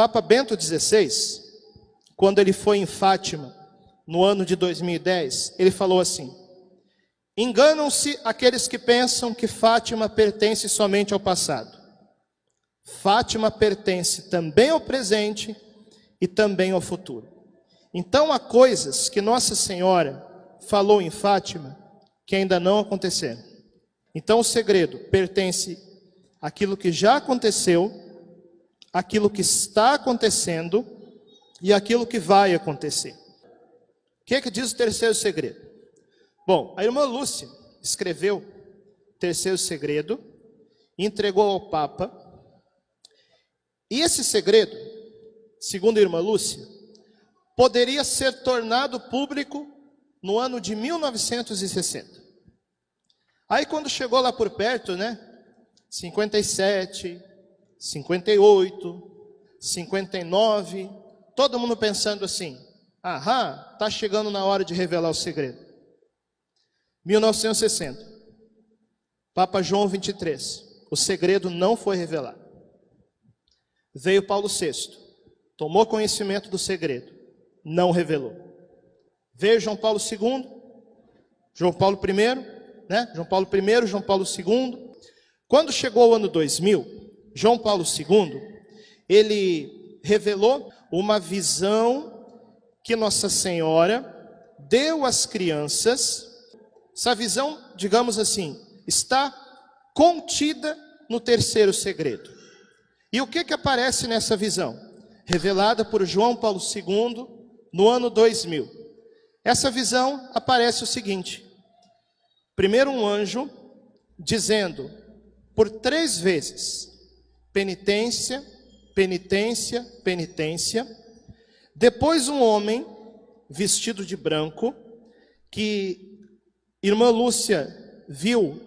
Papa Bento XVI, quando ele foi em Fátima, no ano de 2010, ele falou assim: Enganam-se aqueles que pensam que Fátima pertence somente ao passado. Fátima pertence também ao presente e também ao futuro. Então há coisas que Nossa Senhora falou em Fátima que ainda não aconteceram. Então o segredo pertence àquilo que já aconteceu, àquilo que está acontecendo e àquilo que vai acontecer. O que é que diz o terceiro segredo? Bom, a irmã Lúcia escreveu o terceiro segredo, entregou ao Papa, e esse segredo, segundo a irmã Lúcia, poderia ser tornado público no ano de 1960. Aí quando chegou lá por perto, né? 57, 58, 59, todo mundo pensando assim: aham, tá chegando na hora de revelar o segredo. 1960, Papa João 23, o segredo não foi revelado. Veio Paulo VI, tomou conhecimento do segredo, não revelou. Veio João Paulo II, João Paulo I, né? João Paulo I, João Paulo II. Quando chegou o ano 2000, João Paulo II, ele revelou uma visão que Nossa Senhora deu às crianças. Essa visão, digamos assim, está contida no terceiro segredo. E o que que aparece nessa visão? Revelada por João Paulo II no ano 2000. Essa visão aparece o seguinte: primeiro um anjo dizendo por três vezes penitência, penitência, penitência. Depois um homem vestido de branco que irmã Lúcia viu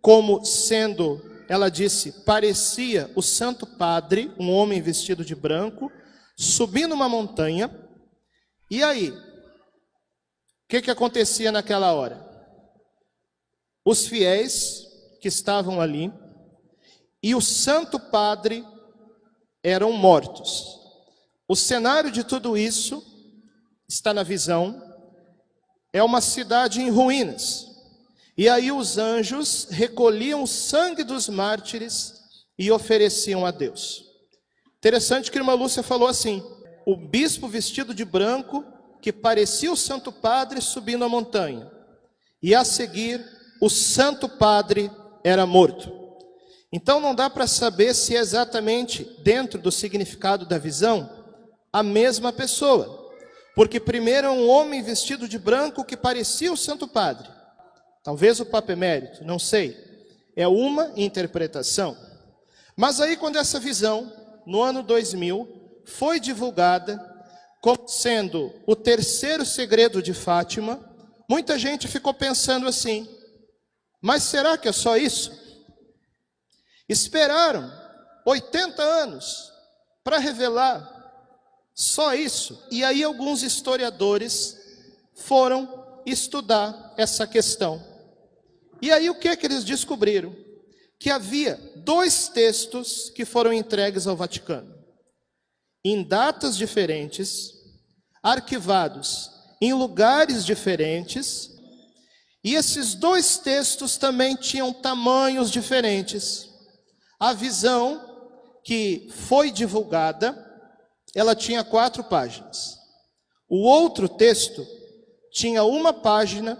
como sendo ela disse, parecia o Santo Padre, um homem vestido de branco, subindo uma montanha. E aí? O que, que acontecia naquela hora? Os fiéis que estavam ali e o Santo Padre eram mortos. O cenário de tudo isso está na visão. É uma cidade em ruínas. E aí os anjos recolhiam o sangue dos mártires e ofereciam a Deus. Interessante que a irmã Lúcia falou assim: o bispo vestido de branco, que parecia o Santo Padre subindo a montanha, e a seguir o Santo Padre era morto. Então não dá para saber se é exatamente dentro do significado da visão a mesma pessoa, porque primeiro é um homem vestido de branco que parecia o Santo Padre, Talvez o Papa Emérito, não sei. É uma interpretação. Mas aí, quando essa visão, no ano 2000, foi divulgada como sendo o terceiro segredo de Fátima, muita gente ficou pensando assim: mas será que é só isso? Esperaram 80 anos para revelar só isso. E aí, alguns historiadores foram estudar essa questão. E aí o que é que eles descobriram? Que havia dois textos que foram entregues ao Vaticano, em datas diferentes, arquivados em lugares diferentes, e esses dois textos também tinham tamanhos diferentes. A visão que foi divulgada, ela tinha quatro páginas. O outro texto tinha uma página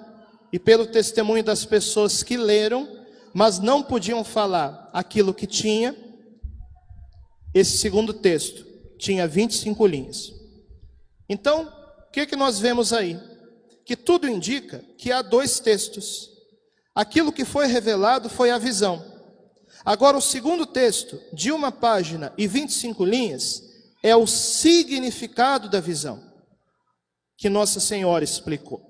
e pelo testemunho das pessoas que leram, mas não podiam falar aquilo que tinha, esse segundo texto tinha 25 linhas. Então, o que, que nós vemos aí? Que tudo indica que há dois textos. Aquilo que foi revelado foi a visão. Agora, o segundo texto, de uma página e 25 linhas, é o significado da visão, que Nossa Senhora explicou.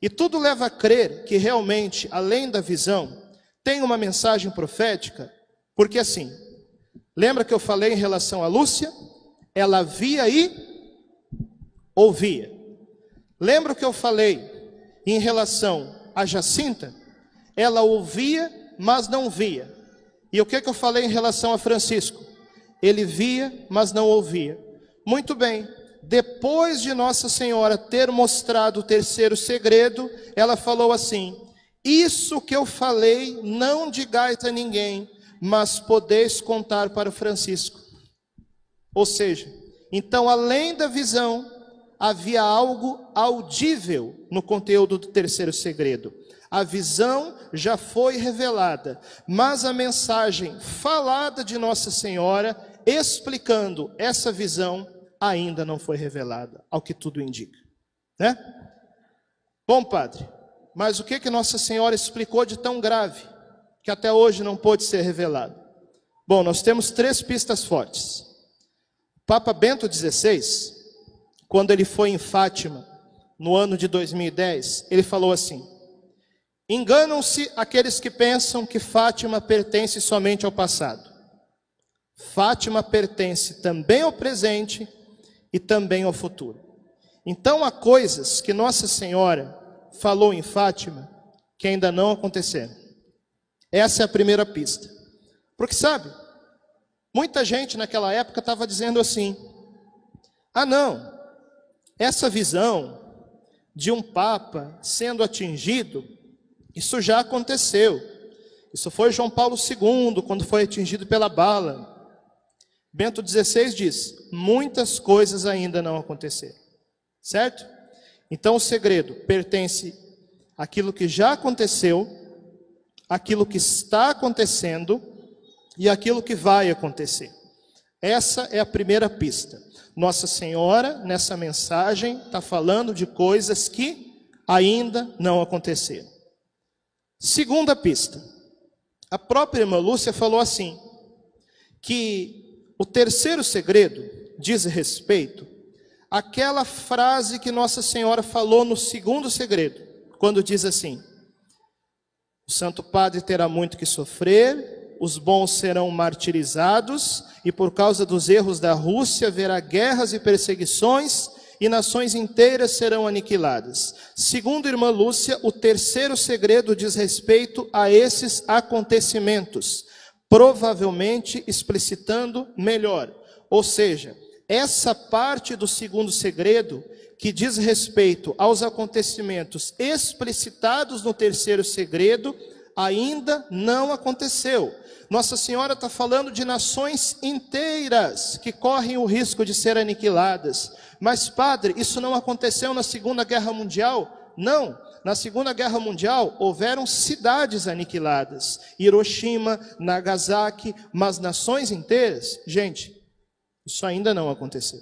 E tudo leva a crer que realmente, além da visão, tem uma mensagem profética, porque assim, lembra que eu falei em relação a Lúcia? Ela via e ouvia. Lembra que eu falei em relação a Jacinta? Ela ouvia, mas não via. E o que, que eu falei em relação a Francisco? Ele via, mas não ouvia. Muito bem. Depois de Nossa Senhora ter mostrado o terceiro segredo, ela falou assim: Isso que eu falei, não digais a ninguém, mas podeis contar para Francisco. Ou seja, então, além da visão, havia algo audível no conteúdo do terceiro segredo. A visão já foi revelada, mas a mensagem falada de Nossa Senhora, explicando essa visão, ainda não foi revelada, ao que tudo indica. Né? Bom, padre, mas o que, que Nossa Senhora explicou de tão grave, que até hoje não pôde ser revelado? Bom, nós temos três pistas fortes. Papa Bento XVI, quando ele foi em Fátima, no ano de 2010, ele falou assim: Enganam-se aqueles que pensam que Fátima pertence somente ao passado. Fátima pertence também ao presente e também ao futuro. Então há coisas que Nossa Senhora falou em Fátima que ainda não aconteceram. Essa é a primeira pista. Porque sabe, muita gente naquela época estava dizendo assim: ah, não, essa visão de um Papa sendo atingido isso já aconteceu. Isso foi João Paulo II, quando foi atingido pela bala. Bento XVI diz: muitas coisas ainda não aconteceram. Certo? Então o segredo pertence àquilo que já aconteceu, àquilo que está acontecendo e àquilo que vai acontecer. Essa é a primeira pista. Nossa Senhora, nessa mensagem, está falando de coisas que ainda não aconteceram. Segunda pista. A própria irmã Lúcia falou assim: que o terceiro segredo diz respeito àquela frase que Nossa Senhora falou no segundo segredo, quando diz assim: O Santo Padre terá muito que sofrer, os bons serão martirizados, e por causa dos erros da Rússia haverá guerras e perseguições e nações inteiras serão aniquiladas. Segundo irmã Lúcia, o terceiro segredo diz respeito a esses acontecimentos, provavelmente explicitando melhor. Ou seja, essa parte do segundo segredo que diz respeito aos acontecimentos explicitados no terceiro segredo ainda não aconteceu. Nossa Senhora está falando de nações inteiras que correm o risco de ser aniquiladas. Mas, padre, isso não aconteceu na Segunda Guerra Mundial? Não. Na Segunda Guerra Mundial houveram cidades aniquiladas, Hiroshima, Nagasaki, mas nações inteiras, gente, isso ainda não aconteceu.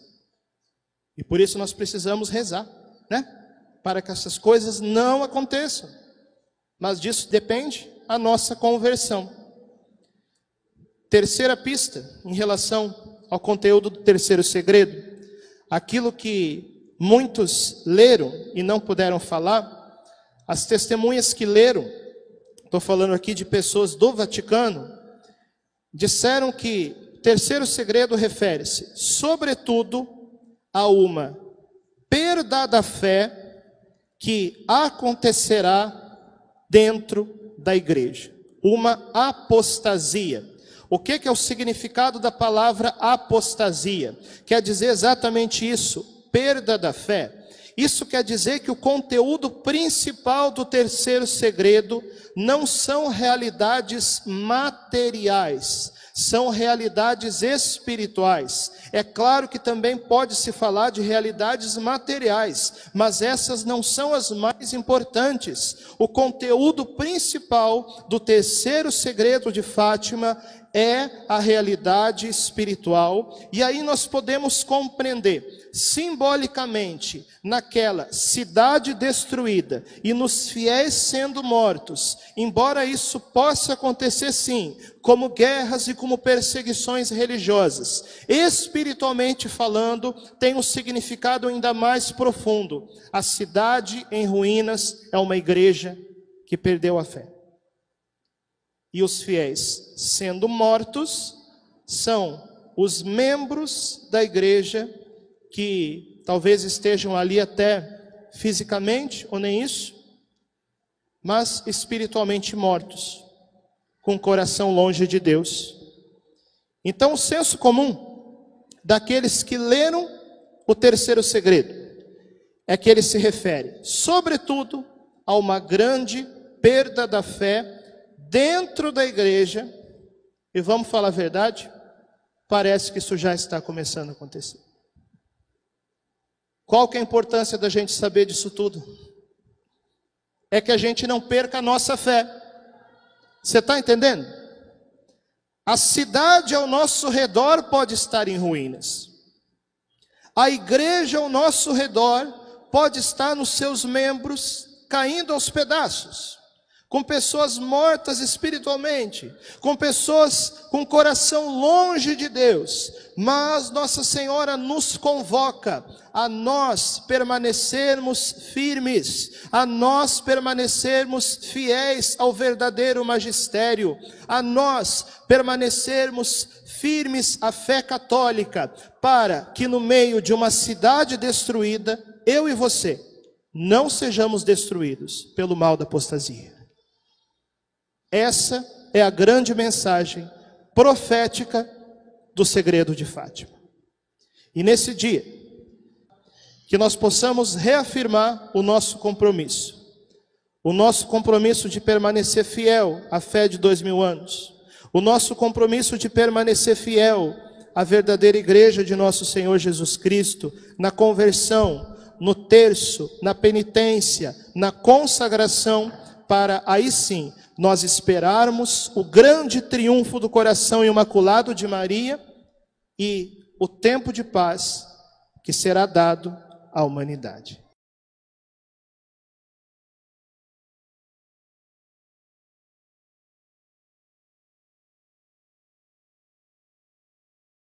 E por isso nós precisamos rezar, né? Para que essas coisas não aconteçam. Mas disso depende a nossa conversão. Terceira pista em relação ao conteúdo do terceiro segredo aquilo que muitos leram e não puderam falar, as testemunhas que leram, estou falando aqui de pessoas do Vaticano, disseram que terceiro segredo refere-se, sobretudo, a uma perda da fé que acontecerá dentro da igreja, uma apostasia. O que, é o significado da palavra apostasia? Quer dizer exatamente isso, perda da fé. Isso quer dizer que o conteúdo principal do terceiro segredo não são realidades materiais, são realidades espirituais. É claro que também pode se falar de realidades materiais, mas essas não são as mais importantes. O conteúdo principal do terceiro segredo de Fátima é a realidade espiritual, e aí nós podemos compreender simbolicamente naquela cidade destruída e nos fiéis sendo mortos, embora isso possa acontecer sim, como guerras e como perseguições religiosas, espiritualmente falando, tem um significado ainda mais profundo. A cidade em ruínas é uma igreja que perdeu a fé e os fiéis sendo mortos são os membros da igreja que talvez estejam ali até fisicamente ou nem isso, mas espiritualmente mortos, com o coração longe de Deus. Então, o senso comum daqueles que leram o terceiro segredo é que ele se refere, sobretudo, a uma grande perda da fé dentro da igreja, e vamos falar a verdade, parece que isso já está começando a acontecer. Qual que é a importância da gente saber disso tudo? É que a gente não perca a nossa fé. Você está entendendo? A cidade ao nosso redor pode estar em ruínas. A igreja ao nosso redor pode estar nos seus membros caindo aos pedaços com pessoas mortas espiritualmente, com pessoas com coração longe de Deus, mas Nossa Senhora nos convoca a nós permanecermos firmes, a nós permanecermos fiéis ao verdadeiro magistério, a nós permanecermos firmes à fé católica, para que no meio de uma cidade destruída, eu e você não sejamos destruídos pelo mal da apostasia. Essa é a grande mensagem profética do segredo de Fátima. E nesse dia, que nós possamos reafirmar o nosso compromisso, o nosso compromisso de permanecer fiel à fé de dois mil anos, o nosso compromisso de permanecer fiel à verdadeira igreja de nosso Senhor Jesus Cristo, na conversão, no terço, na penitência, na consagração, para aí sim nós esperarmos o grande triunfo do coração imaculado de Maria e o tempo de paz que será dado à humanidade.